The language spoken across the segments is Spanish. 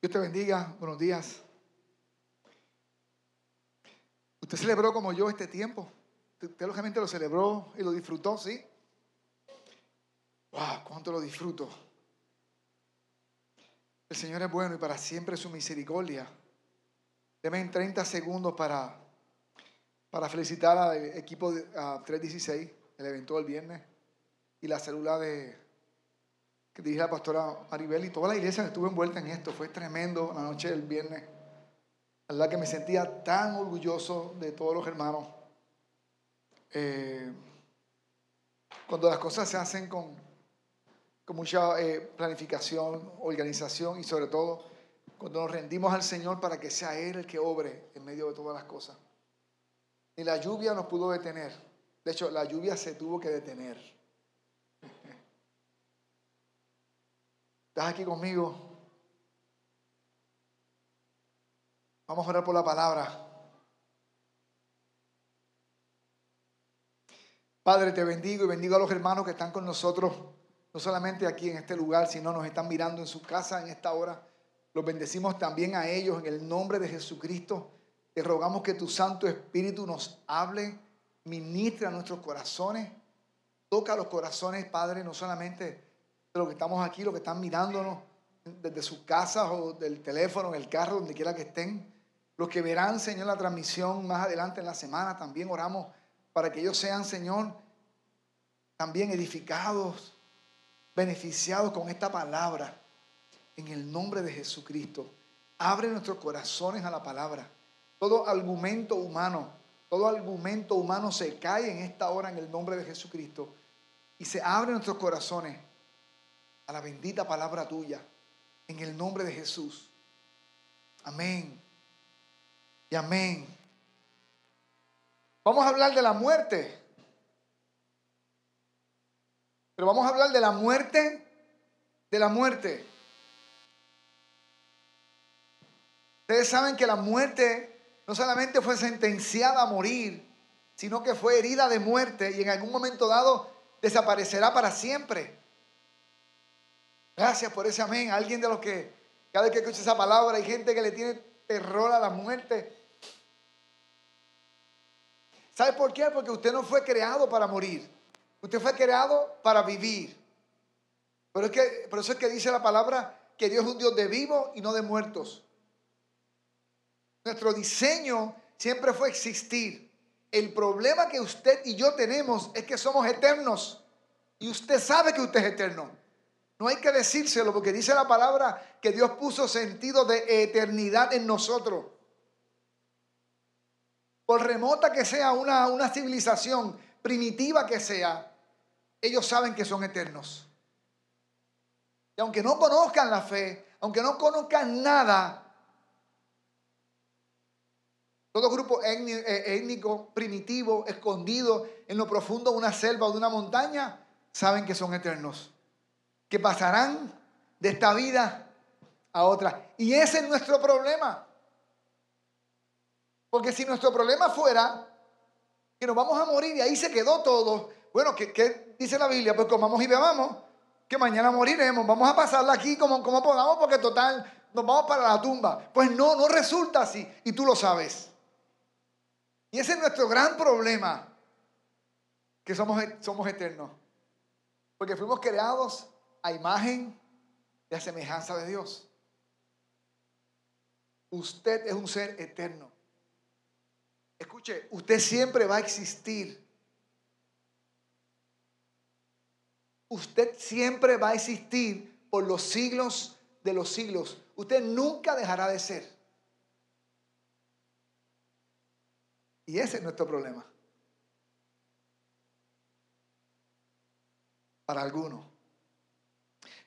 Dios te bendiga. Buenos días. Usted celebró como yo este tiempo. Usted lógicamente lo celebró y lo disfrutó, ¿sí? ¡Wow! ¿Cuánto lo disfruto? El Señor es bueno y para siempre su misericordia. Deme 30 segundos para, para felicitar al equipo de, 316, el evento del viernes, y la célula de, que dirige la pastora Maribel y toda la iglesia estuvo envuelta en esto. Fue tremendo la noche del viernes. La verdad que me sentía tan orgulloso de todos los hermanos. Eh, cuando las cosas se hacen con, con mucha eh, planificación, organización y sobre todo cuando nos rendimos al Señor para que sea Él el que obre en medio de todas las cosas. Ni la lluvia nos pudo detener. De hecho, la lluvia se tuvo que detener. ¿Estás aquí conmigo? Vamos a orar por la palabra. Padre, te bendigo y bendigo a los hermanos que están con nosotros, no solamente aquí en este lugar, sino nos están mirando en su casa en esta hora. Los bendecimos también a ellos en el nombre de Jesucristo. Te rogamos que tu Santo Espíritu nos hable, ministre a nuestros corazones, toca los corazones, Padre, no solamente los que estamos aquí, los que están mirándonos desde sus casas o del teléfono, en el carro, donde quiera que estén. Los que verán, Señor, la transmisión más adelante en la semana, también oramos para que ellos sean, Señor, también edificados, beneficiados con esta palabra. En el nombre de Jesucristo. Abre nuestros corazones a la palabra. Todo argumento humano, todo argumento humano se cae en esta hora en el nombre de Jesucristo. Y se abre nuestros corazones a la bendita palabra tuya, en el nombre de Jesús. Amén. Y amén. Vamos a hablar de la muerte. Pero vamos a hablar de la muerte, de la muerte. Ustedes saben que la muerte no solamente fue sentenciada a morir, sino que fue herida de muerte y en algún momento dado desaparecerá para siempre. Gracias por ese amén. Alguien de los que cada vez que escucha esa palabra hay gente que le tiene terror a la muerte. ¿Sabe por qué? Porque usted no fue creado para morir. Usted fue creado para vivir. Pero es que, por eso es que dice la palabra que Dios es un Dios de vivos y no de muertos. Nuestro diseño siempre fue existir. El problema que usted y yo tenemos es que somos eternos. Y usted sabe que usted es eterno. No hay que decírselo porque dice la palabra que Dios puso sentido de eternidad en nosotros. Por remota que sea una, una civilización, primitiva que sea, ellos saben que son eternos. Y aunque no conozcan la fe, aunque no conozcan nada, todo grupo eh, étnico, primitivo, escondido en lo profundo de una selva o de una montaña, saben que son eternos que pasarán de esta vida a otra. Y ese es nuestro problema. Porque si nuestro problema fuera que nos vamos a morir y ahí se quedó todo, bueno, ¿qué, dice la Biblia? Pues comamos y bebamos, que mañana moriremos, vamos a pasarla aquí como, como podamos porque total nos vamos para la tumba. Pues no, no resulta así y tú lo sabes. Y ese es nuestro gran problema, que somos, somos eternos. Porque fuimos creados a imagen y a semejanza de Dios. Usted es un ser eterno. Escuche, usted siempre va a existir. Usted siempre va a existir por los siglos de los siglos. Usted nunca dejará de ser. Y ese es nuestro problema. Para algunos.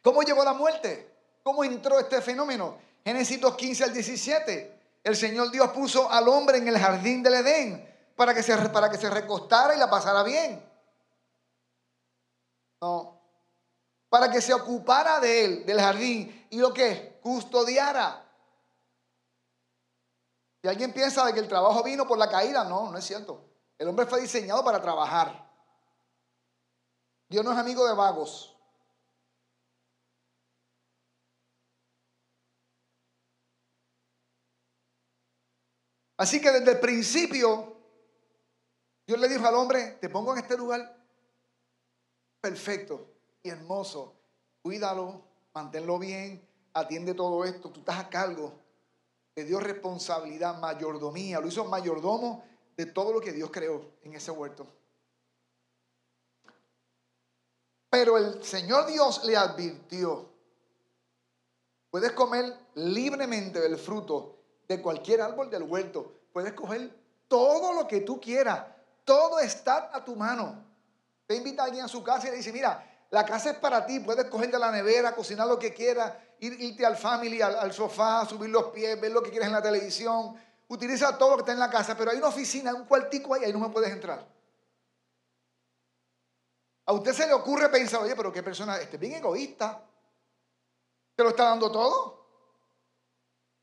¿Cómo llegó la muerte? ¿Cómo entró este fenómeno? Génesis 2.15 al 17. El Señor Dios puso al hombre en el jardín del Edén para que se, para que se recostara y la pasara bien. No. Para que se ocupara de él, del jardín, y lo que custodiara. Si alguien piensa de que el trabajo vino por la caída, no, no es cierto. El hombre fue diseñado para trabajar. Dios no es amigo de vagos. Así que desde el principio, Dios le dijo al hombre, te pongo en este lugar perfecto y hermoso. Cuídalo, manténlo bien, atiende todo esto. Tú estás a cargo. Te dio responsabilidad, mayordomía. Lo hizo mayordomo de todo lo que Dios creó en ese huerto. Pero el Señor Dios le advirtió, puedes comer libremente del fruto de cualquier árbol del huerto. Puedes coger todo lo que tú quieras. Todo está a tu mano. Te invita a alguien a su casa y le dice, mira, la casa es para ti, puedes coger de la nevera, cocinar lo que quieras, irte al family, al, sofá, subir los pies, ver lo que quieras en la televisión. Utiliza todo lo que está en la casa, pero hay una oficina, un cuartico ahí, ahí no me puedes entrar. A usted se le ocurre pensar, oye, pero qué persona, este bien egoísta. ¿Te lo está dando todo?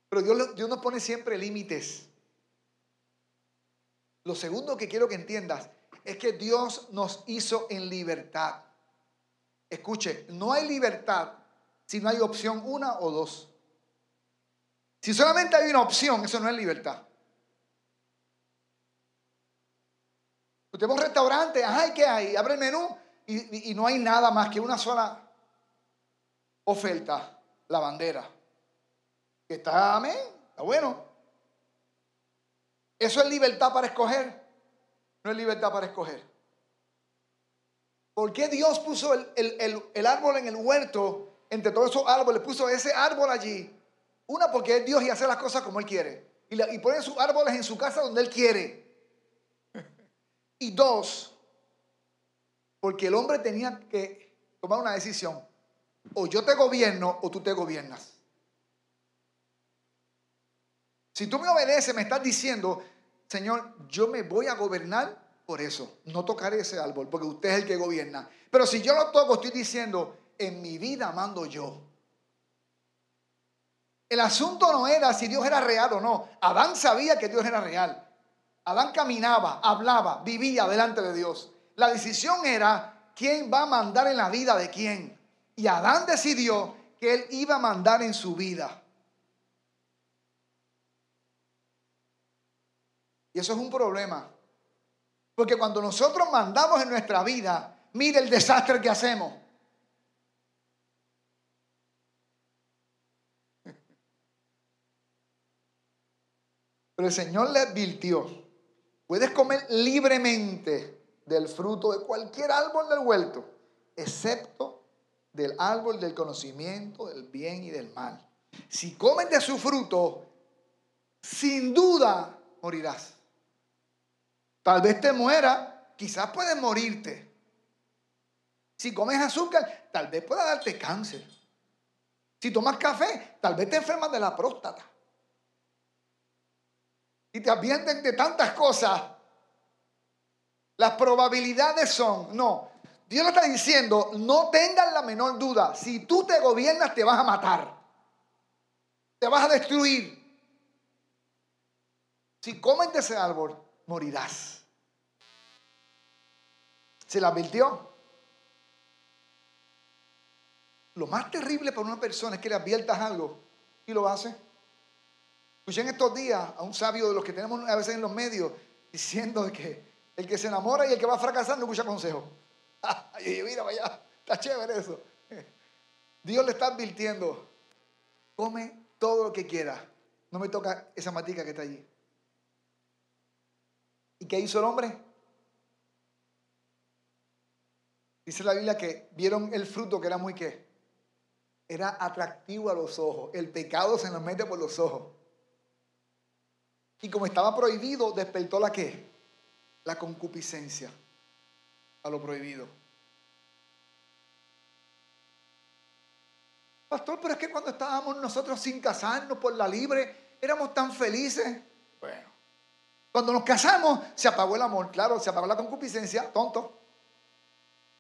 Pero Dios, nos pone siempre límites. Lo segundo que quiero que entiendas es que Dios nos hizo en libertad. Escuche, no hay libertad si no hay opción una o dos. Si solamente hay una opción, eso no es libertad. Usted va a un restaurante, ¿qué hay? Abre el menú y, no hay nada más que una sola oferta, la bandera. Está, amén, está bueno. Eso es libertad para escoger. No es libertad para escoger. ¿Por qué Dios puso el, árbol en el huerto? Entre todos esos árboles, puso ese árbol allí. Una, porque es Dios y hace las cosas como Él quiere. Y, y pone sus árboles en su casa donde Él quiere. Y dos, porque el hombre tenía que tomar una decisión. O yo te gobierno o tú te gobiernas. Si tú me obedeces, me estás diciendo, Señor, yo me voy a gobernar por eso. No tocaré ese árbol, porque usted es el que gobierna. Pero si yo lo toco, estoy diciendo, en mi vida mando yo. El asunto no era si Dios era real o no. Adán sabía que Dios era real. Adán caminaba, hablaba, vivía delante de Dios. La decisión era quién va a mandar en la vida de quién. Y Adán decidió que él iba a mandar en su vida. Y eso es un problema. Porque cuando nosotros mandamos en nuestra vida, mire el desastre que hacemos. Pero el Señor le advirtió, puedes comer libremente del fruto de cualquier árbol del huerto, excepto del árbol del conocimiento del bien y del mal. Si comen de su fruto, sin duda morirás. Tal vez te muera, quizás puedes morirte. Si comes azúcar, tal vez pueda darte cáncer. Si tomas café, tal vez te enfermas de la próstata. Y te advierten de tantas cosas las probabilidades son, no. Dios lo está diciendo, no tengan la menor duda. Si tú te gobiernas, te vas a matar. Te vas a destruir. Si comen de ese árbol, morirás. ¿Se la advirtió? Lo más terrible para una persona es que le adviertas algo y lo hace. Escuché en estos días a un sabio de los que tenemos a veces en los medios diciendo que el que se enamora y el que va a fracasar no escucha consejo. y mira, vaya, está chévere eso. Dios le está advirtiendo, come todo lo que quiera. No me toca esa matica que está allí. ¿Y qué hizo el hombre? Dice la Biblia que vieron el fruto que era muy qué. Era atractivo a los ojos. El pecado se nos mete por los ojos. Y como estaba prohibido, despertó la qué? la concupiscencia a lo prohibido. Pastor, pero es que cuando estábamos nosotros sin casarnos por la libre, éramos tan felices. Bueno, cuando nos casamos, se apagó el amor, claro, se apagó la concupiscencia, tonto.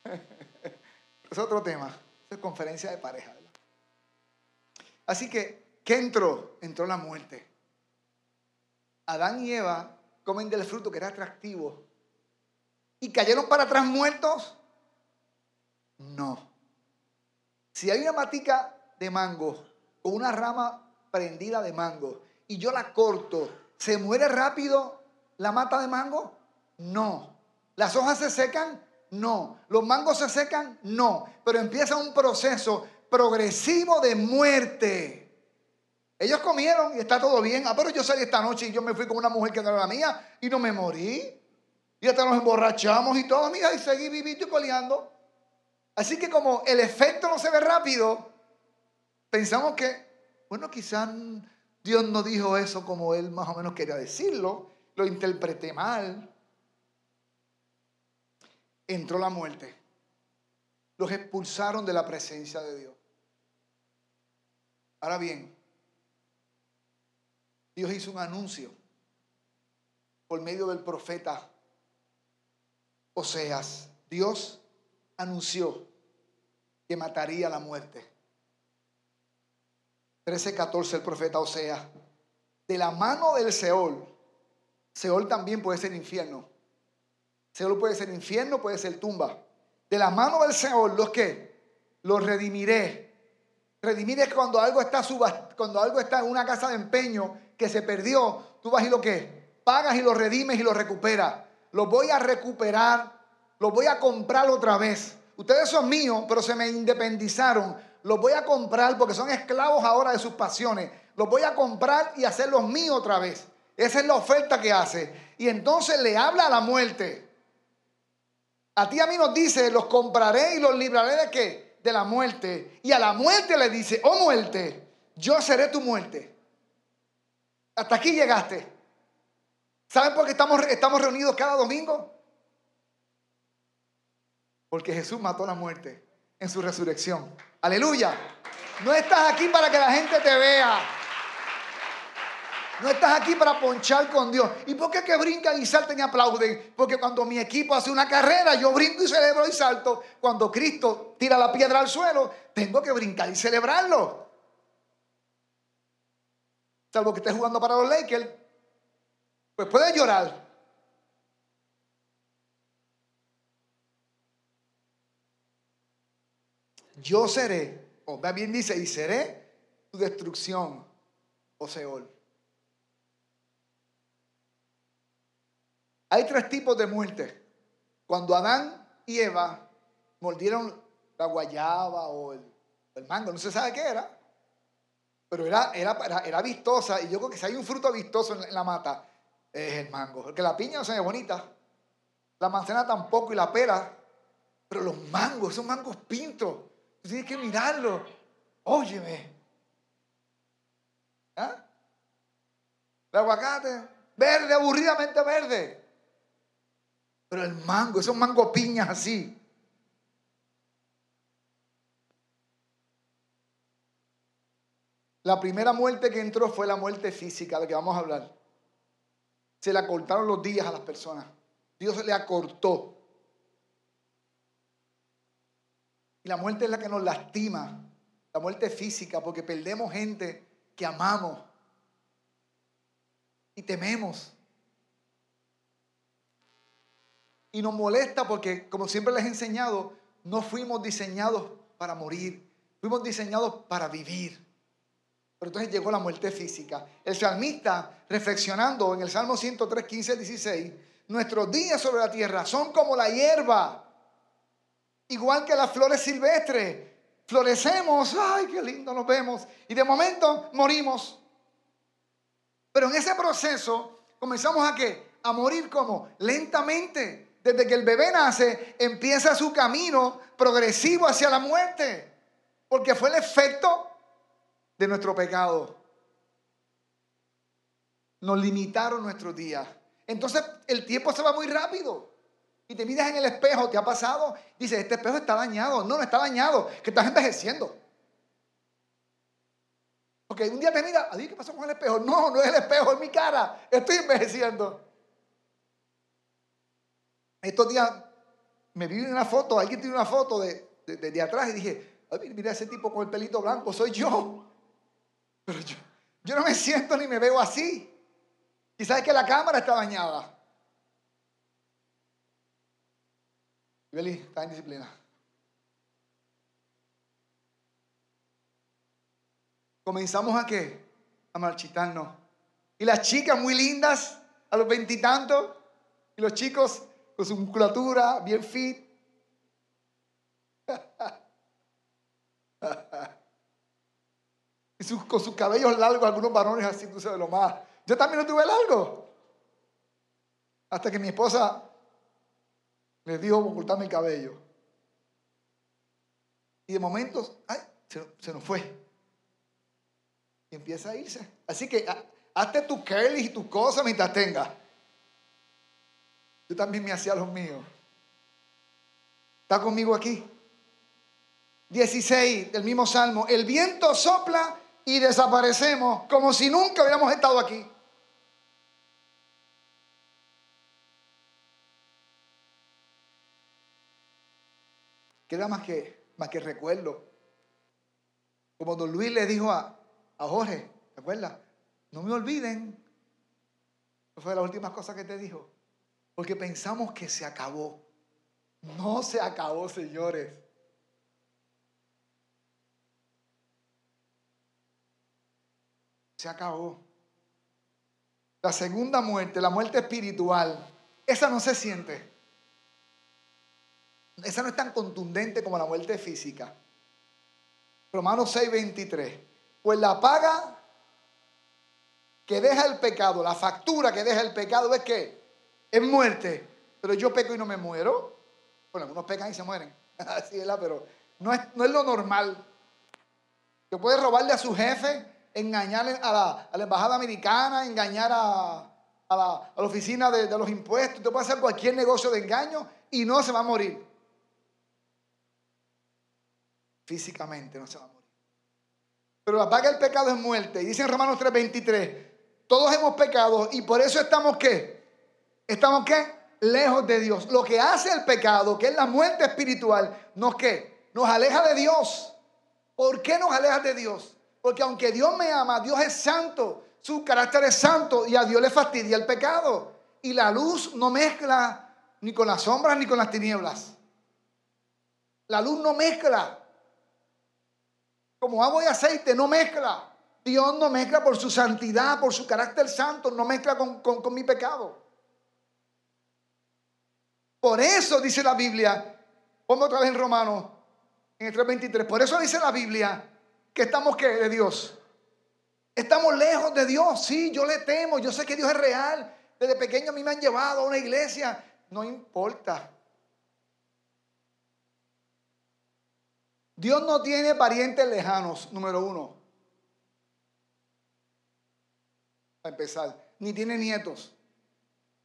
es otro tema, es conferencia de pareja. Así que, ¿qué entró? Entró la muerte. Adán y Eva comen del fruto que era atractivo y cayeron para atrás muertos? No. Si hay una matica de mango o una rama prendida de mango y yo la corto ¿Se muere rápido la mata de mango? No. ¿Las hojas se secan? No. ¿Los mangos se secan? No. Pero empieza un proceso progresivo de muerte. Ellos comieron y está todo bien. Ah, pero yo salí esta noche y yo me fui con una mujer que era la mía y no me morí. Y hasta nos emborrachamos y todo, mira, y seguí vivito y coleando. Así que como el efecto no se ve rápido, pensamos que, bueno, quizás Dios no dijo eso como él más o menos quería decirlo, lo interpreté mal. Entró la muerte. Los expulsaron de la presencia de Dios. Ahora bien, Dios hizo un anuncio por medio del profeta Oseas. Dios anunció que mataría la muerte. 13:14 el profeta Oseas. De la mano del Seol, Seol también puede ser infierno. Seol puede ser infierno, puede ser tumba. De la mano del Seol, ¿los que Los redimiré. Redimir es cuando algo está cuando algo está en una casa de empeño que se perdió, tú vas y lo que pagas y lo redimes y lo recuperas. Lo voy a recuperar, lo voy a comprar otra vez. Ustedes son míos, pero se me independizaron. Los voy a comprar porque son esclavos ahora de sus pasiones. Los voy a comprar y hacerlos míos otra vez. Esa es la oferta que hace. Y entonces le habla a la muerte. A ti a mí nos dice, los compraré y los libraré de qué? De la muerte. Y a la muerte le dice, oh muerte, yo seré tu muerte. Hasta aquí llegaste. ¿Saben por qué estamos, estamos reunidos cada domingo? Porque Jesús mató la muerte en su resurrección. Aleluya. No estás aquí para que la gente te vea. No estás aquí para ponchar con Dios. ¿Y por qué que brincan y salten y aplauden? Porque cuando mi equipo hace una carrera, yo brinco y celebro y salto. Cuando Cristo tira la piedra al suelo, tengo que brincar y celebrarlo. Salvo que esté jugando para los Lakers, pues puede llorar. Yo seré, o bien dice, y seré tu destrucción, o oh Seol. Hay tres tipos de muerte. Cuando Adán y Eva mordieron la guayaba o el, mango, no se sabe qué era. Pero era, era, era, vistosa y yo creo que si hay un fruto vistoso en la, mata, es el mango. Porque la piña no se ve bonita, la manzana tampoco y la pera, pero los mangos, esos mangos pintos, tú tienes que mirarlo. Óyeme. ¿Ah? El aguacate, verde, aburridamente verde. Pero el mango, esos mango piñas así. La primera muerte que entró fue la muerte física, de que vamos a hablar. Se le acortaron los días a las personas. Dios le acortó. Y la muerte es la que nos lastima. La muerte física, porque perdemos gente que amamos y tememos. Y nos molesta porque, como siempre les he enseñado, no fuimos diseñados para morir, fuimos diseñados para vivir. Pero entonces llegó la muerte física. El salmista, reflexionando en el Salmo 103, 15 16, nuestros días sobre la tierra son como la hierba, igual que las flores silvestres. Florecemos, ay, qué lindo nos vemos, y de momento morimos. Pero en ese proceso comenzamos a qué? A morir como lentamente. Desde que el bebé nace, empieza su camino progresivo hacia la muerte. Porque fue el efecto de nuestro pecado. Nos limitaron nuestros días. Entonces el tiempo se va muy rápido. Y te miras en el espejo, ¿te ha pasado? Dices, este espejo está dañado. No, no está dañado, que estás envejeciendo. Porque un día te miras, ¿qué pasó con el espejo? No, no es el espejo, es mi cara. Estoy envejeciendo. Estos días me vi una foto, alguien tiene una foto de, de, atrás y dije, mira ese tipo con el pelito blanco, soy yo. Pero yo, no me siento ni me veo así. Y sabes que la cámara está dañada. Beli, está en disciplina. Comenzamos a qué? A marchitarnos. Y las chicas muy lindas a los veintitantos. Y, los chicos con su musculatura bien fit. y con sus cabellos largos, algunos varones tú sabes lo más. Yo también lo tuve largo. Hasta que mi esposa le dio ocultarme el cabello. Y de momento, ay, se, nos fue. Y empieza a irse. Así que hazte tu curly y tu cosa mientras tenga. Yo también me hacía los míos. ¿Está conmigo aquí? 16 del mismo salmo. El viento sopla y desaparecemos como si nunca hubiéramos estado aquí. Queda más que, más que recuerdo. Como don Luis le dijo a, a Jorge, ¿te acuerdas? No me olviden. fue la última cosa que te dijo. Porque pensamos que se acabó. No se acabó, señores. Se acabó. La segunda muerte, la muerte espiritual, esa no se siente. Esa no es tan contundente como la muerte física. Romanos 6, 23. Pues la paga que deja el pecado, la factura que deja el pecado es que es muerte. Pero yo peco y no me muero. Bueno, algunos pecan y se mueren. Así es la, pero no es, no es lo normal. Que puede robarle a su jefe, engañarle a la, embajada americana, engañar a, la, oficina de, de los impuestos. Usted puede hacer cualquier negocio de engaño y no se va a morir físicamente, no se va a morir. Pero la paga del pecado es muerte. Y dice en Romanos 3:23, todos hemos pecado y por eso estamos qué? Estamos qué? Lejos de Dios. Lo que hace el pecado, que es la muerte espiritual, nos qué? Nos aleja de Dios. ¿Por qué nos aleja de Dios? Porque aunque Dios me ama, Dios es santo, su carácter es santo y a Dios le fastidia el pecado. Y la luz no mezcla ni con las sombras ni con las tinieblas. La luz no mezcla. Como agua y aceite no mezcla. Dios no mezcla por su santidad, por su carácter santo, no mezcla con, mi pecado. Por eso dice la Biblia, pongo otra vez en Romanos, en el 3.23, por eso dice la Biblia que estamos de Dios. Estamos lejos de Dios, sí, yo le temo, yo sé que Dios es real. Desde pequeño a mí me han llevado a una iglesia, no importa. Dios no tiene parientes lejanos, número uno. Para empezar, ni tiene nietos.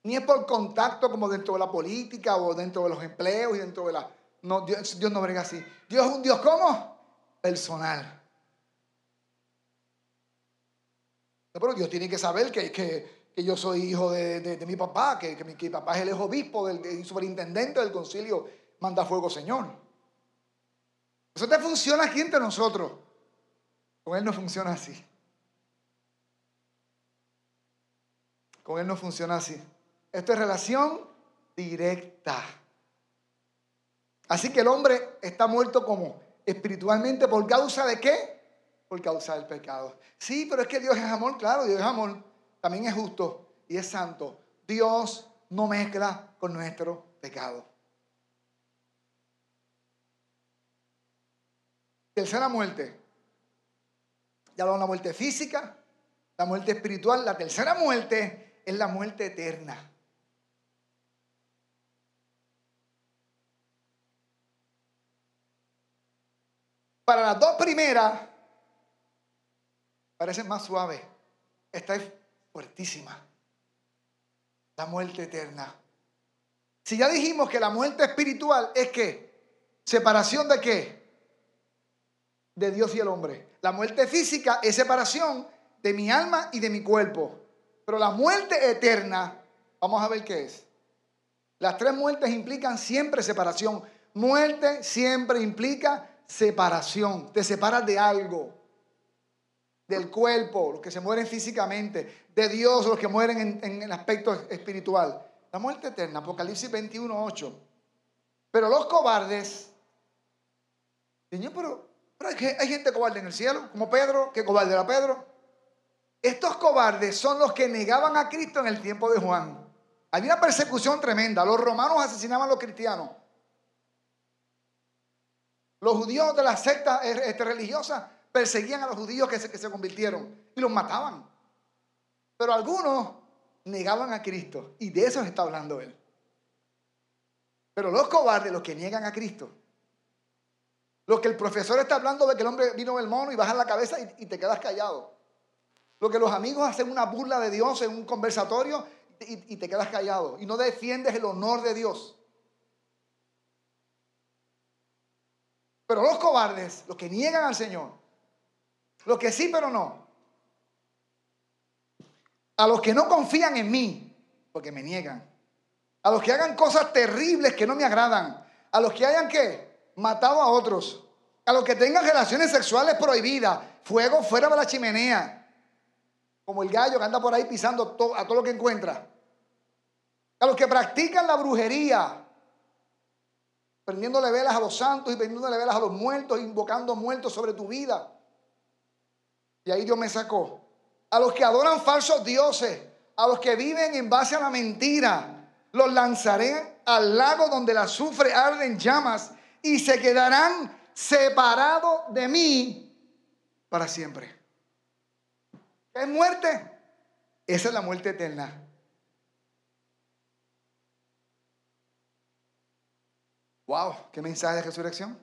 Ni es por contacto como dentro de la política o dentro de los empleos y dentro de la... No, Dios, no brega así. Dios es un Dios ¿cómo? Personal. Pero Dios tiene que saber que, que, yo soy hijo de, mi papá, que, mi, papá es el hijo obispo, del, superintendente del concilio, manda fuego Señor. Eso te funciona aquí entre nosotros. Con Él no funciona así. Con Él no funciona así. Esto es relación directa. Así que el hombre está muerto como espiritualmente por causa de qué? Por causa del pecado. Sí, pero es que Dios es amor, claro, Dios es amor. También es justo y es santo. Dios no mezcla con nuestro pecado. Tercera muerte. Ya hablamos de la muerte física, la muerte espiritual. La tercera muerte es la muerte eterna. Para las dos primeras, parece más suave. Esta es fuertísima. La muerte eterna. Si ya dijimos que la muerte espiritual es que separación de qué? de Dios y el hombre. La muerte física es separación de mi alma y de mi cuerpo. Pero la muerte eterna, vamos a ver qué es. Las tres muertes implican siempre separación. Muerte siempre implica separación. Te separas de algo. Del cuerpo, los que se mueren físicamente. De Dios, los que mueren en, el aspecto espiritual. La muerte eterna, Apocalipsis 21, 8. Pero los cobardes, Señor, pero hay, gente cobarde en el cielo, como Pedro, que cobarde era Pedro. estos cobardes son los que negaban a Cristo en el tiempo de Juan. Había una persecución tremenda. Los romanos asesinaban a los cristianos. Los judíos de la secta este, religiosa perseguían a los judíos que se, convirtieron y los mataban. Pero algunos negaban a Cristo y de eso está hablando él. Pero los cobardes, los que niegan a Cristo, los que el profesor está hablando de que el hombre vino del mono y baja la cabeza y, te quedas callado. Lo que los amigos hacen una burla de Dios en un conversatorio y, te quedas callado y no defiendes el honor de Dios. Pero los cobardes, los que niegan al Señor, los que sí pero no, a los que no confían en mí, porque me niegan, a los que hagan cosas terribles que no me agradan, a los que hayan que matado a otros, a los que tengan relaciones sexuales prohibidas, fuego fuera de la chimenea, como el gallo que anda por ahí pisando a todo lo que encuentra, a los que practican la brujería, prendiéndole velas a los santos y prendiéndole velas a los muertos, invocando muertos sobre tu vida. Y ahí Dios me sacó. A los que adoran falsos dioses, a los que viven en base a la mentira, los lanzaré al lago donde el azufre arde en llamas y se quedarán separados de mí para siempre. ¿Qué es muerte? Esa es la muerte eterna. Wow, qué mensaje de resurrección.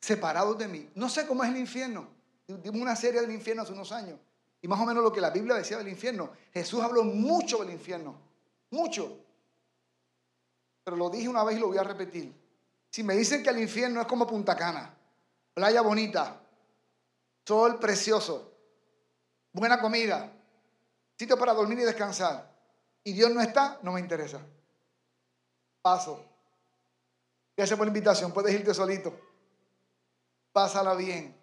Separados de mí. No sé cómo es el infierno. Dimos una serie del infierno hace unos años. Y más o menos lo que la Biblia decía del infierno. Jesús habló mucho del infierno. Mucho. Pero lo dije una vez y lo voy a repetir. Si me dicen que el infierno es como Punta Cana, playa bonita, sol precioso, buena comida, sitio para dormir y descansar, y Dios no está, no me interesa. Paso. Gracias por la invitación. Puedes irte solito. Pásala bien.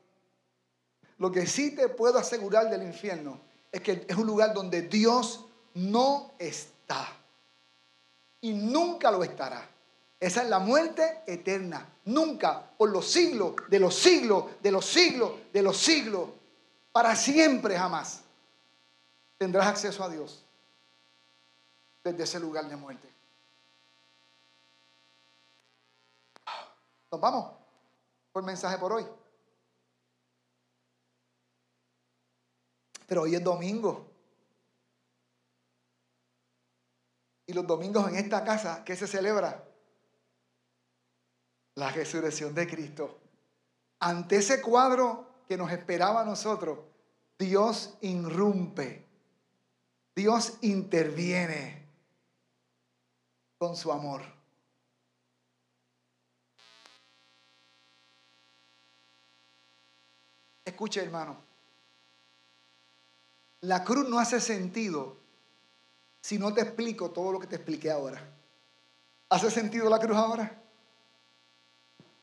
Lo que sí te puedo asegurar del infierno es que es un lugar donde Dios no está. Y nunca lo estará. Esa es la muerte eterna. Nunca, por los siglos, de los siglos, de los siglos, de los siglos, para siempre jamás, tendrás acceso a Dios desde ese lugar de muerte. Nos vamos por mensaje por hoy. Pero hoy es domingo. Y los domingos en esta casa, ¿qué se celebra? La resurrección de Cristo. Ante ese cuadro que nos esperaba a nosotros, Dios irrumpe. Dios interviene con su amor. Escuche, hermano. La cruz no hace sentido si no te explico todo lo que te expliqué ahora. ¿Hace sentido la cruz ahora?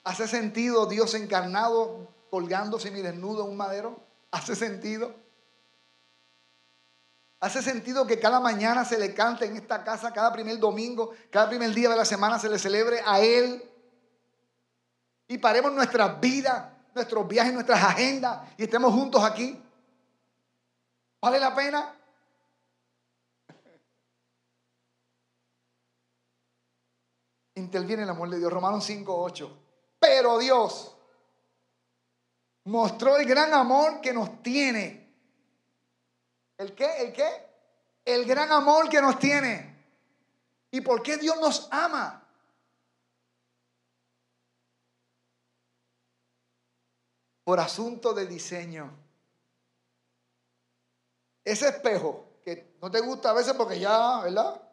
¿Hace sentido Dios encarnado colgándose mi desnudo en un madero? ¿Hace sentido? ¿Hace sentido que cada mañana se le cante en esta casa, cada primer domingo, cada primer día de la semana se le celebre a Él? Y paremos nuestras vidas, nuestros viajes, nuestras agendas y estemos juntos aquí. ¿Vale la pena? Interviene el amor de Dios. Romanos 5, 8. Pero Dios mostró el gran amor que nos tiene. ¿El qué? ¿El qué? El gran amor que nos tiene. ¿Y por qué Dios nos ama? Por asunto de diseño. Ese espejo que no te gusta a veces porque ya, ¿verdad?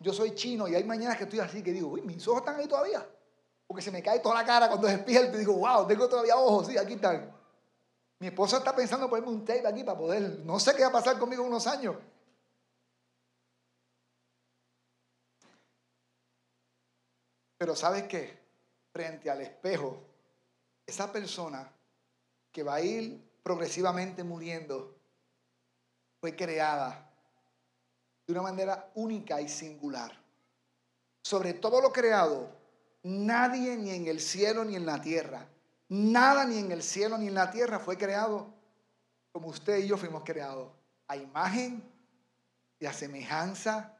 Yo soy chino y hay mañanas que estoy así que digo, uy, mis ojos están ahí todavía. Porque se me cae toda la cara cuando despierto y digo, wow, tengo todavía ojos, sí, aquí están. Mi esposa está pensando en ponerme un tape aquí para poder, no sé qué va a pasar conmigo en unos años. Pero ¿sabes qué? Frente al espejo, esa persona que va a ir progresivamente muriendo, fue creada de una manera única y singular. Sobre todo lo creado, nadie ni en el cielo ni en la tierra, nada ni en el cielo ni en la tierra fue creado como usted y yo fuimos creados, a imagen y a semejanza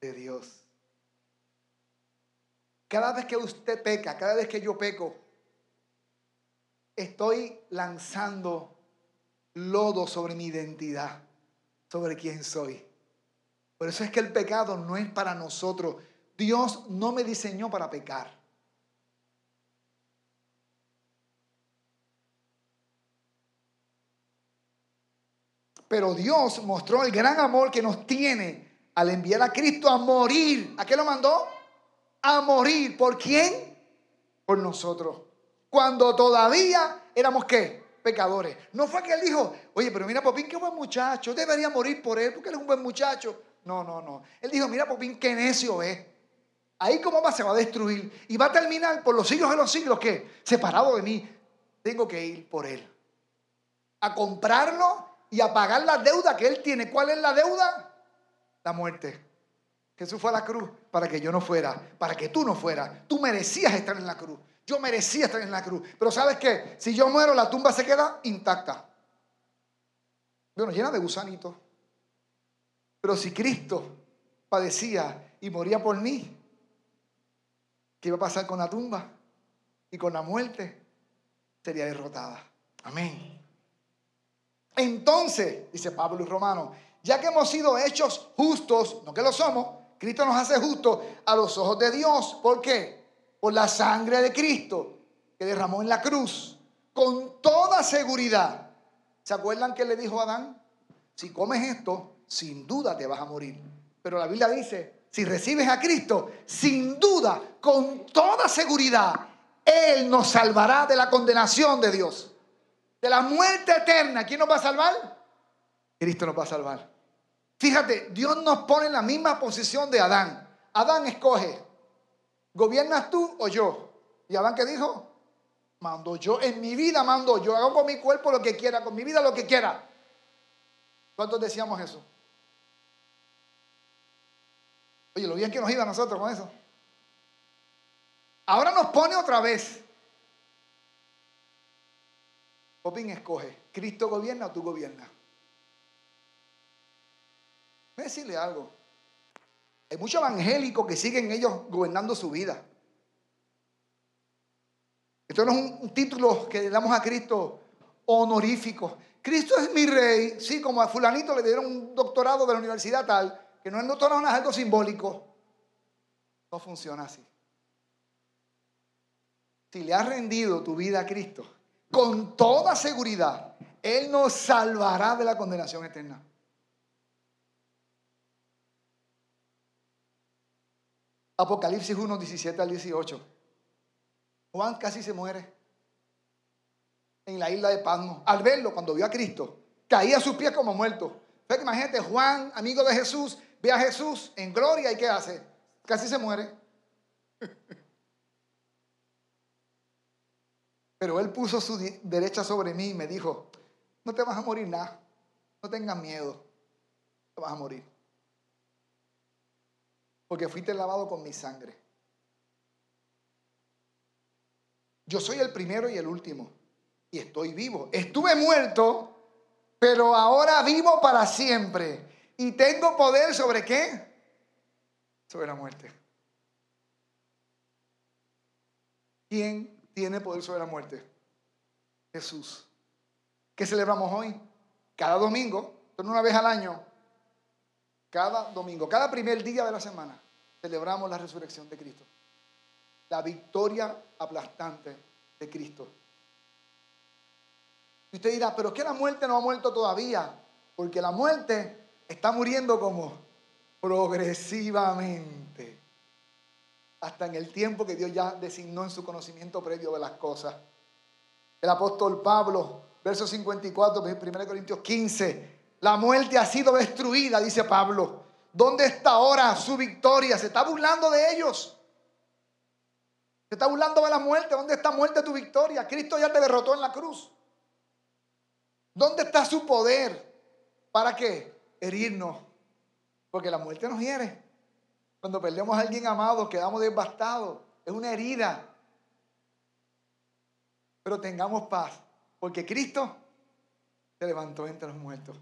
de Dios. Cada vez que usted peca, cada vez que yo peco, estoy lanzando lodo sobre mi identidad, sobre quién soy. Por eso es que el pecado no es para nosotros. Dios no me diseñó para pecar. Pero Dios mostró el gran amor que nos tiene al enviar a Cristo a morir. ¿A qué lo mandó? A morir. ¿Por quién? Por nosotros. Cuando todavía éramos qué? Pecadores. No fue que él dijo, oye, pero mira, Popín, qué buen muchacho. Debería morir por él porque él es un buen muchacho. No, no, no. Él dijo, mira, Popín, qué necio es. Ahí como va, se va a destruir. Y va a terminar por los siglos de los siglos, ¿qué? Separado de mí. Tengo que ir por él. A comprarlo y a pagar la deuda que él tiene. ¿Cuál es la deuda? La muerte. Jesús fue a la cruz para que yo no fuera, para que tú no fueras. Tú merecías estar en la cruz. Yo merecía estar en la cruz. Pero ¿sabes qué? Si yo muero, la tumba se queda intacta. Bueno, llena de gusanitos. Pero si Cristo padecía y moría por mí, ¿qué iba a pasar con la tumba? Y con la muerte sería derrotada. Amén. Entonces, dice Pablo y Romano, ya que hemos sido hechos justos, no que lo somos, Cristo nos hace justos a los ojos de Dios. ¿Por qué? Por la sangre de Cristo que derramó en la cruz. Con toda seguridad. ¿Se acuerdan que le dijo a Adán? Si comes esto, sin duda te vas a morir. Pero la Biblia dice, si recibes a Cristo, sin duda, con toda seguridad, Él nos salvará de la condenación de Dios de la muerte eterna, ¿quién nos va a salvar? Cristo nos va a salvar. Fíjate, Dios nos pone en la misma posición de Adán. Adán escoge, ¿gobiernas tú o yo? ¿Y Adán qué dijo? Mando yo, en mi vida mando yo, hago con mi cuerpo lo que quiera, con mi vida lo que quiera. ¿Cuántos decíamos eso? Oye, lo bien que nos iba a nosotros con eso. Ahora nos pone otra vez. Popín escoge, ¿Cristo gobierna o tú gobiernas? Voy a decirle algo. Hay muchos evangélicos que siguen ellos gobernando su vida. Esto no es un, título que le damos a Cristo honorífico. Cristo es mi rey. Sí, como a fulanito le dieron un doctorado de la universidad tal, que no es es algo simbólico. No funciona así. Si le has rendido tu vida a Cristo, con toda seguridad, Él nos salvará de la condenación eterna. Apocalipsis 1, 17 al 18. Juan casi se muere en la isla de Pasmo. Al verlo, cuando vio a Cristo, caía a sus pies como muerto. Pero imagínate, Juan, amigo de Jesús, ve a Jesús en gloria y ¿qué hace? Casi se muere. Pero él puso su derecha sobre mí y me dijo, no te vas a morir nada, no tengas miedo, te vas a morir. Porque fuiste lavado con mi sangre. Yo soy el primero y el último. Y estoy vivo. Estuve muerto, pero ahora vivo para siempre. Y tengo poder sobre qué? Sobre la muerte. ¿Quién tiene poder sobre la muerte? Jesús. ¿Qué celebramos hoy? Cada domingo, una vez al año, cada domingo, cada primer día de la semana, celebramos la resurrección de Cristo. La victoria aplastante de Cristo. Y usted dirá, pero es que la muerte no ha muerto todavía, porque la muerte está muriendo como progresivamente hasta en el tiempo que Dios ya designó en su conocimiento previo de las cosas. El apóstol Pablo, verso 54, 1 Corintios 15, la muerte ha sido destruida, dice Pablo. ¿Dónde está ahora su victoria? Se está burlando de ellos. Se está burlando de la muerte. ¿Dónde está muerte tu victoria? Cristo ya te derrotó en la cruz. ¿Dónde está su poder? ¿Para qué? Herirnos Porque la muerte nos hiere. Cuando perdemos a alguien amado, quedamos devastados. Es una herida. Pero tengamos paz, porque Cristo se levantó entre los muertos.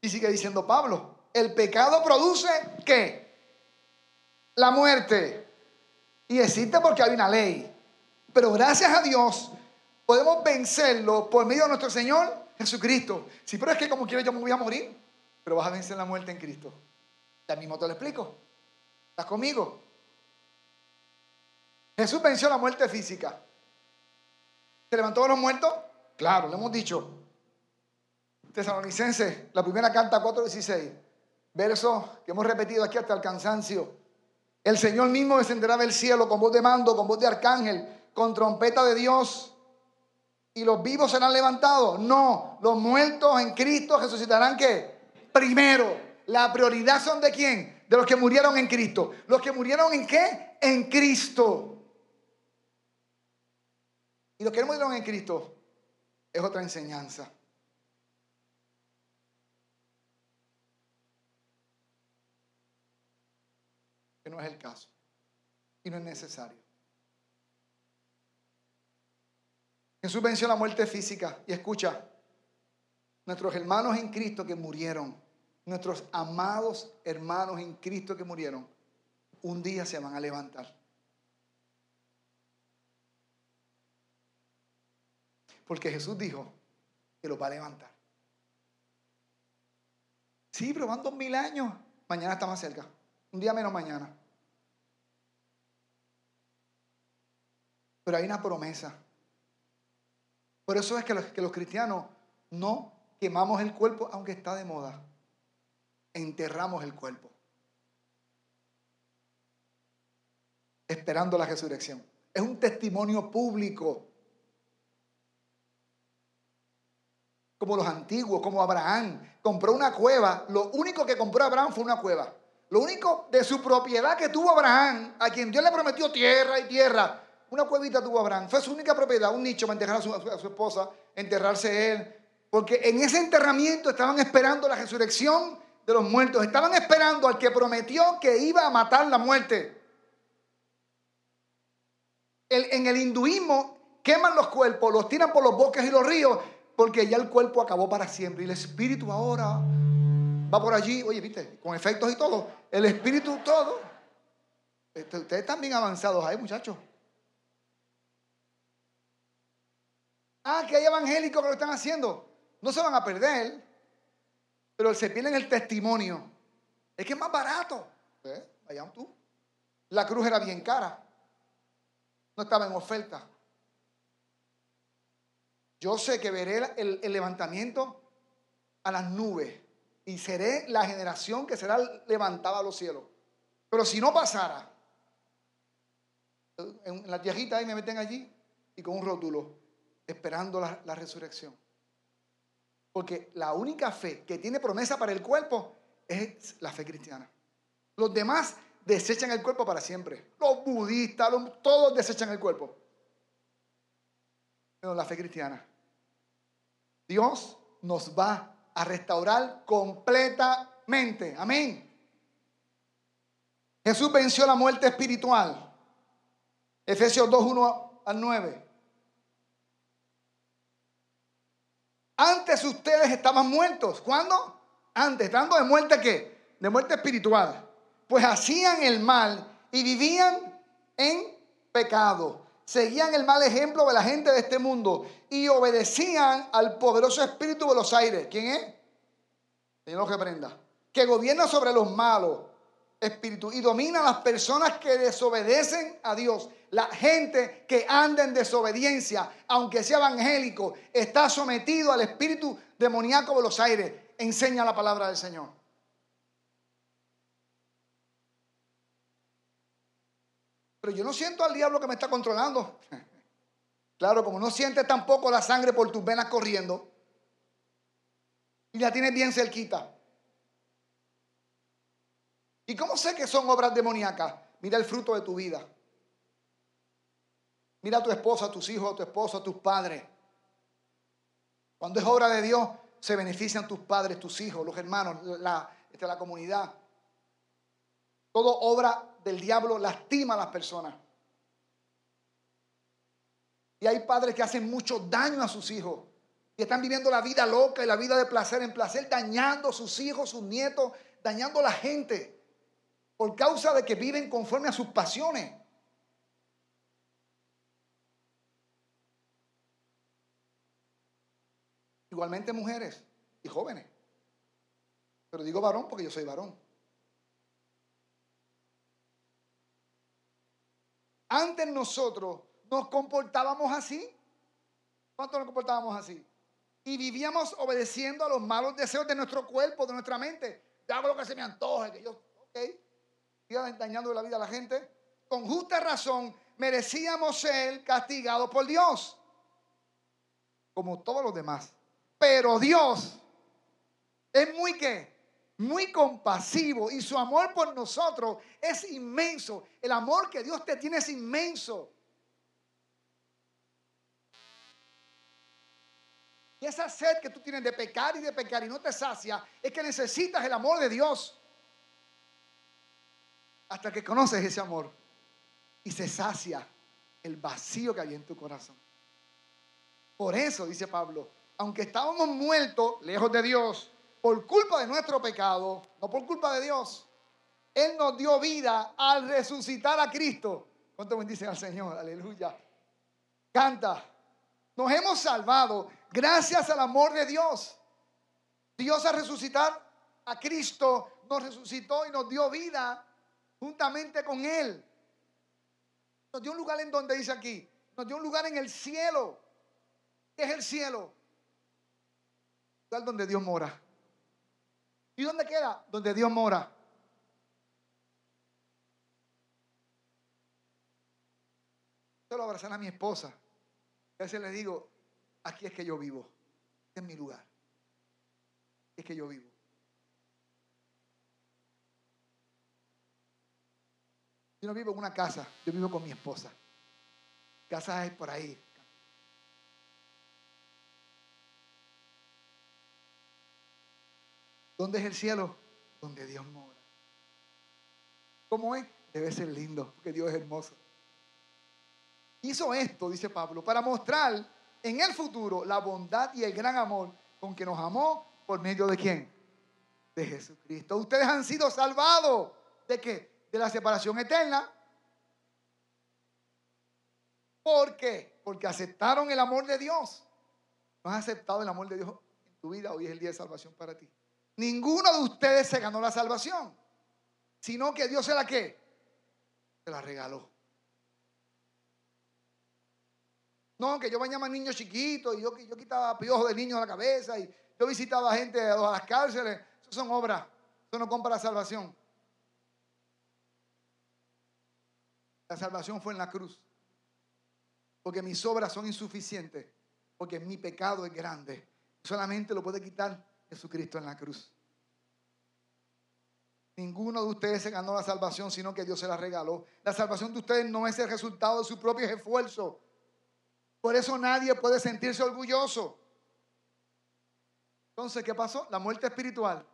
Y sigue diciendo Pablo, el pecado produce qué? La muerte. Y existe porque hay una ley. Pero gracias a Dios podemos vencerlo por medio de nuestro Señor Jesucristo. Sí, pero es que como quiera yo me voy a morir, pero vas a vencer la muerte en Cristo. Ya mismo te lo explico. ¿Estás conmigo? Jesús venció la muerte física. ¿Se levantó de los muertos? Claro, lo hemos dicho. Tesalonicenses, la primera carta 4.16, verso que hemos repetido aquí hasta el cansancio. El Señor mismo descenderá del cielo con voz de mando, con voz de arcángel, con trompeta de Dios. ¿Y los vivos serán levantados? No, los muertos en Cristo resucitarán ¿qué? Primero. La prioridad son de quién? De los que murieron en Cristo. ¿Los que murieron en qué? En Cristo. Y los que murieron en Cristo es otra enseñanza. Que no es el caso. Y no es necesario. Jesús venció la muerte física. Y escucha, nuestros hermanos en Cristo que murieron, nuestros amados hermanos en Cristo que murieron, un día se van a levantar. Porque Jesús dijo que los va a levantar. Sí, pero van dos mil años. Mañana está más cerca. Un día menos mañana. Pero hay una promesa. Por eso es que los, que los cristianos no quemamos el cuerpo aunque está de moda. Enterramos el cuerpo. Esperando la resurrección. Es un testimonio público. Como los antiguos, como Abraham. Compró una cueva. Lo único que compró Abraham fue una cueva. Lo único de su propiedad que tuvo Abraham, a quien Dios le prometió tierra y tierra, una cuevita tuvo Abraham. Fue su única propiedad, un nicho para enterrar a su, esposa, enterrarse él. Porque en ese enterramiento estaban esperando la resurrección los muertos. Estaban esperando al que prometió que iba a matar la muerte. en el hinduismo queman los cuerpos, los tiran por los bosques y los ríos, porque ya el cuerpo acabó para siempre. Y el espíritu ahora va por allí, oye, viste, con efectos y todo. El espíritu todo. Este, ustedes están bien avanzados ahí, muchachos. Ah, que hay evangélicos que lo están haciendo. No se van a perder, pero se pierden el testimonio. Es que es más barato. ¿Eh? Tú. La cruz era bien cara. No estaba en oferta. Yo sé que veré el, levantamiento a las nubes y seré la generación que será levantada a los cielos. Pero si no pasara, en la tierrita ahí me meten allí y con un rótulo, esperando la, resurrección. Porque la única fe que tiene promesa para el cuerpo es la fe cristiana. Los demás desechan el cuerpo para siempre. Los budistas, todos desechan el cuerpo. Pero la fe cristiana. Dios nos va a restaurar completamente. Amén. Jesús venció la muerte espiritual. Efesios 2, 1 al 9. Antes ustedes estaban muertos. ¿Cuándo? Antes, estando de muerte qué? De muerte espiritual. Pues hacían el mal y vivían en pecado. Seguían el mal ejemplo de la gente de este mundo y obedecían al poderoso espíritu de los aires. ¿Quién es? Señor que aprenda. Que gobierna sobre los malos espíritus y domina las personas que desobedecen a Dios. La gente que anda en desobediencia, aunque sea evangélico, está sometido al espíritu demoníaco de los aires. Enseña la palabra del Señor. Pero yo no siento al diablo que me está controlando. Claro, como no sientes tampoco la sangre por tus venas corriendo. Y la tienes bien cerquita. ¿Y cómo sé que son obras demoníacas? Mira el fruto de tu vida. Mira a tu esposa, a tus hijos, a tu esposo, a tus padres. Cuando es obra de Dios, se benefician tus padres, tus hijos, los hermanos, la, este, la comunidad. Todo obra del diablo lastima a las personas. Y hay padres que hacen mucho daño a sus hijos. Y están viviendo la vida loca y la vida de placer en placer, dañando a sus hijos, sus nietos, dañando a la gente. Por causa de que viven conforme a sus pasiones. Igualmente mujeres y jóvenes. Pero digo varón porque yo soy varón. Antes nosotros nos comportábamos así. ¿Cuánto nos comportábamos así? Y vivíamos obedeciendo a los malos deseos de nuestro cuerpo, de nuestra mente. Yo hago lo que se me antoje, que yo, ok, siga dañando la vida a la gente. Con justa razón merecíamos ser castigados por Dios, como todos los demás. Pero Dios es muy que muy compasivo y su amor por nosotros es inmenso. El amor que Dios te tiene es inmenso. Y esa sed que tú tienes de pecar y de pecar y no te sacia, es que necesitas el amor de Dios. Hasta que conoces ese amor y se sacia el vacío que hay en tu corazón. Por eso, dice Pablo, aunque estábamos muertos lejos de Dios, por culpa de nuestro pecado, no por culpa de Dios, Él nos dio vida al resucitar a Cristo. ¿Cuánto bendice al Señor? Aleluya. Canta. Nos hemos salvado gracias al amor de Dios. Dios al resucitar a Cristo nos resucitó y nos dio vida juntamente con Él. Nos dio un lugar en donde dice aquí, nos dio un lugar en el cielo. ¿Qué es el cielo? Lugar donde Dios mora. ¿Y dónde queda? Donde Dios mora. Yo lo abrazar a mi esposa. A veces le digo, aquí es que yo vivo. Este es mi lugar. Aquí es que yo vivo. Yo no vivo en una casa, yo vivo con mi esposa. Casa es por ahí, ¿Dónde es el cielo? Donde Dios mora. ¿Cómo es? Debe ser lindo, porque Dios es hermoso. Hizo esto, dice Pablo, para mostrar en el futuro la bondad y el gran amor con que nos amó por medio de quién? De Jesucristo. Ustedes han sido salvados. ¿De qué? De la separación eterna. ¿Por qué? Porque aceptaron el amor de Dios. ¿No has aceptado el amor de Dios en tu vida? Hoy es el día de salvación para ti. Ninguno de ustedes se ganó la salvación, sino que Dios se la que se la regaló. No, que yo bañaba a niños chiquitos y yo, yo quitaba piojos de niños a la cabeza y yo visitaba gente a las cárceles. Eso son obras. Eso no compra la salvación. La salvación fue en la cruz. Porque mis obras son insuficientes. Porque mi pecado es grande. Solamente lo puede quitar Jesucristo en la cruz. Ninguno de ustedes se ganó la salvación, sino que Dios se la regaló. La salvación de ustedes no es el resultado de sus propios esfuerzos. Por eso nadie puede sentirse orgulloso. Entonces, ¿qué pasó? La muerte espiritual.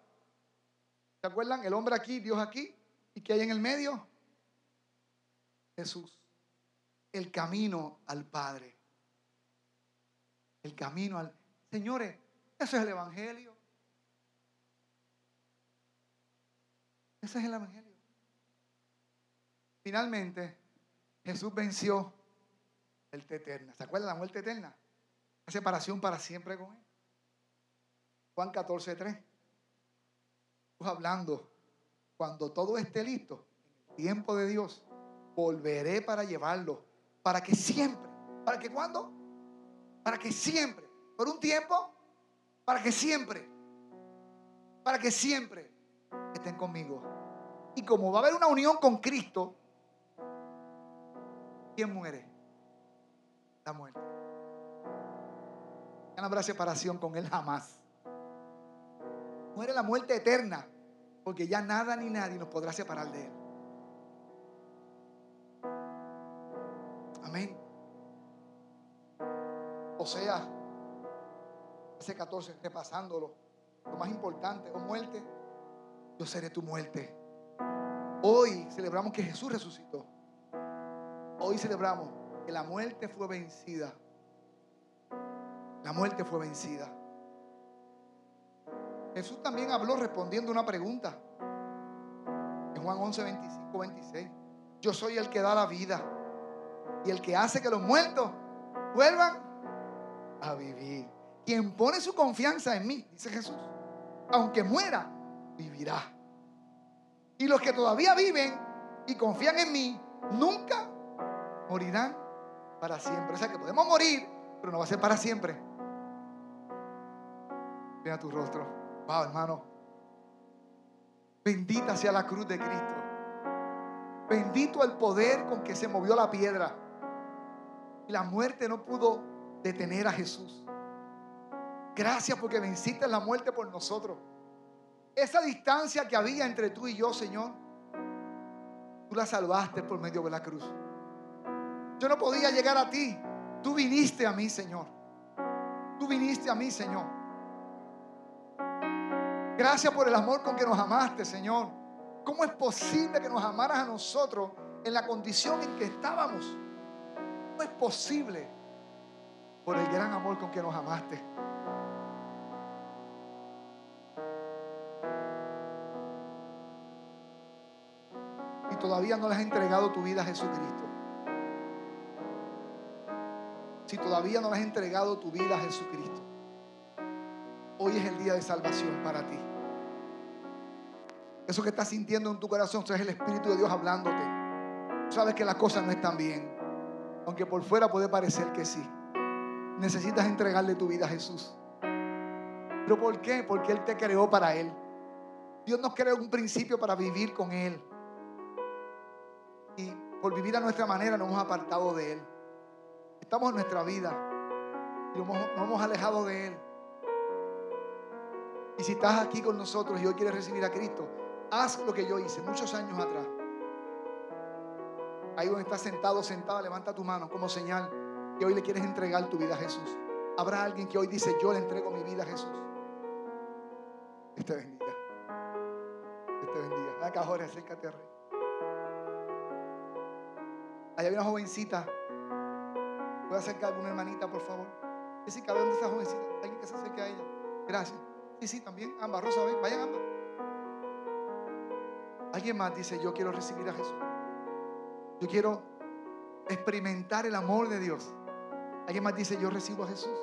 ¿Se acuerdan? El hombre aquí, Dios aquí. ¿Y qué hay en el medio? Jesús. El camino al Padre. El camino al... Señores, eso es el Evangelio. Ese es el Evangelio. Finalmente, Jesús venció el eterna. ¿Se acuerdan la muerte eterna? La separación para siempre con Él. Juan 14, 3. hablando, cuando todo esté listo, en el tiempo de Dios, volveré para llevarlo, para que siempre, para que cuando, para que siempre, por un tiempo, para que siempre, para que siempre estén conmigo. Y como va a haber una unión con Cristo, ¿quién muere? La muerte. Ya no habrá separación con Él jamás. Muere la muerte eterna, porque ya nada ni nadie nos podrá separar de Él. Amén. O sea, ese 14, repasándolo, lo más importante, o muerte, yo seré tu muerte Hoy celebramos que Jesús resucitó. Hoy celebramos que la muerte fue vencida. La muerte fue vencida. Jesús también habló respondiendo una pregunta. En Juan 11, 25, 26. Yo soy el que da la vida y el que hace que los muertos vuelvan a vivir. Quien pone su confianza en mí, dice Jesús, aunque muera, vivirá. Y los que todavía viven y confían en mí, nunca morirán para siempre. O sea que podemos morir, pero no va a ser para siempre. Mira tu rostro. Wow, hermano. Bendita sea la cruz de Cristo. Bendito el poder con que se movió la piedra. Y la muerte no pudo detener a Jesús. Gracias porque venciste la muerte por nosotros. Esa distancia que había entre tú y yo, Señor, tú la salvaste por medio de la cruz. Yo no podía llegar a ti. Tú viniste a mí, Señor. Tú viniste a mí, Señor. Gracias por el amor con que nos amaste, Señor. ¿Cómo es posible que nos amaras a nosotros en la condición en que estábamos? ¿Cómo es posible? Por el gran amor con que nos amaste. Y todavía no le has entregado tu vida a Jesucristo. Si todavía no le has entregado tu vida a Jesucristo. Hoy es el día de salvación para ti. Eso que estás sintiendo en tu corazón, es el Espíritu de Dios hablándote. Sabes que las cosas no están bien. Aunque por fuera puede parecer que sí. Necesitas entregarle tu vida a Jesús. ¿Pero por qué? Porque Él te creó para Él. Dios nos creó un principio para vivir con Él. Y por vivir a nuestra manera nos hemos apartado de Él. Estamos en nuestra vida y nos hemos alejado de Él. Y si estás aquí con nosotros y hoy quieres recibir a Cristo, haz lo que yo hice muchos años atrás. Ahí donde estás sentado, sentada, levanta tu mano como señal que hoy le quieres entregar tu vida a Jesús. Habrá alguien que hoy dice, yo le entrego mi vida a Jesús. Dios te bendiga. Dios te bendiga. Acá, Jorge, acércate a. Allá hay una jovencita. ¿Puede acercar a alguna hermanita, por favor? Jessica, ¿dónde está jovencita? Alguien que se acerque a ella. Gracias. Sí, sí, también. Ambas, Rosa, ven, vayan ambas. Alguien más dice, yo quiero recibir a Jesús. Yo quiero experimentar el amor de Dios. Alguien más dice, yo recibo a Jesús.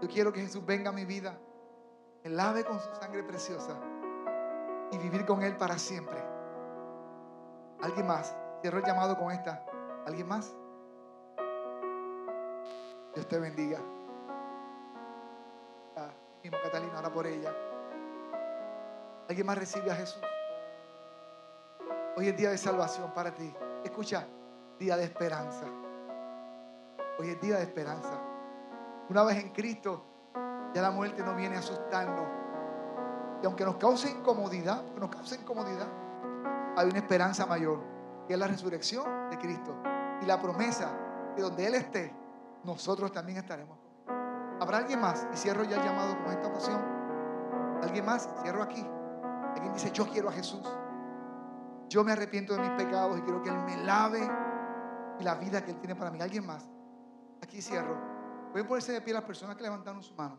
Yo quiero que Jesús venga a mi vida, me lave con su sangre preciosa y vivir con Él para siempre. Alguien más. Cierro el llamado con esta. ¿Alguien más? Dios te bendiga. Ah, Catalina, ahora por ella. ¿Alguien más recibe a Jesús? Hoy es día de salvación para ti. Escucha, día de esperanza. Hoy es día de esperanza. Una vez en Cristo, ya la muerte no viene a asustarnos. Y aunque nos cause incomodidad, nos cause incomodidad, hay una esperanza mayor, que es la resurrección de Cristo. Y la promesa de donde Él esté, nosotros también estaremos. ¿Habrá alguien más? Y cierro ya el llamado con esta ocasión. ¿Alguien más? Cierro aquí. Alguien dice, yo quiero a Jesús. Yo me arrepiento de mis pecados y quiero que Él me lave la vida que Él tiene para mí. ¿Alguien más? Aquí cierro. Pueden ponerse de pie las personas que levantaron su mano.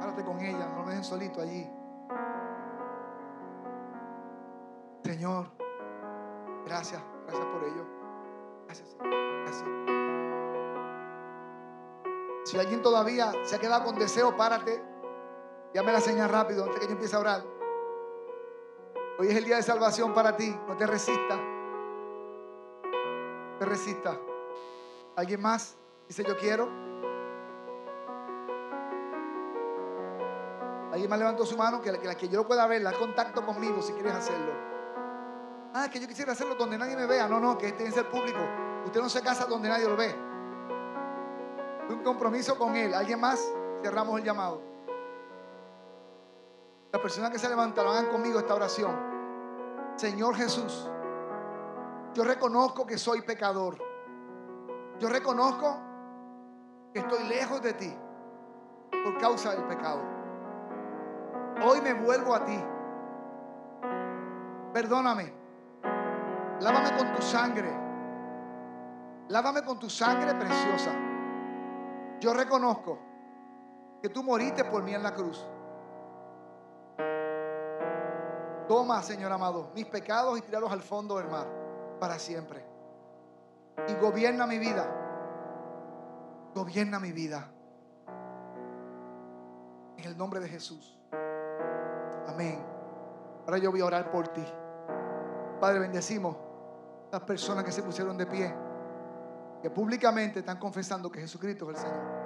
Háblate con ella, no lo dejen solito allí. Señor, gracias, gracias por ello. Gracias, gracias. Si alguien todavía se ha quedado con deseo, párate. Llame la señal rápido antes que yo empiece a orar. Hoy es el día de salvación para ti. No te resistas. No te resistas. ¿Alguien más? Dice yo quiero. ¿Alguien más levantó su mano? Que la que, que yo pueda ver, la contacto conmigo si quieres hacerlo. Ah, que yo quisiera hacerlo donde nadie me vea. No, no, que este es el público. Usted no se casa donde nadie lo ve. Un compromiso con Él. ¿Alguien más? Cerramos el llamado. Las personas que se levantaron, hagan conmigo esta oración. Señor Jesús, yo reconozco que soy pecador. Yo reconozco que estoy lejos de ti por causa del pecado. Hoy me vuelvo a ti. Perdóname. Lávame con tu sangre. Lávame con tu sangre preciosa. Yo reconozco que tú moriste por mí en la cruz. Toma, Señor amado, mis pecados y tiralos al fondo del mar para siempre. Y gobierna mi vida. Gobierna mi vida. En el nombre de Jesús. Amén. Ahora yo voy a orar por ti. Padre, bendecimos las personas que se pusieron de pie, que públicamente están confesando que Jesucristo es el Señor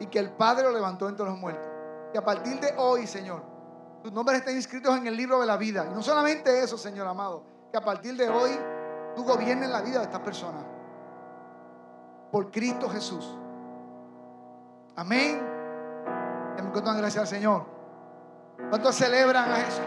y que el Padre lo levantó entre los muertos. Que a partir de hoy, Señor, tus nombres estén inscritos en el libro de la vida. Y no solamente eso, Señor amado, que a partir de hoy tú gobiernes la vida de estas personas. Por Cristo Jesús. Amén. Demos gracias al Señor. ¿Cuántos celebran a Jesús?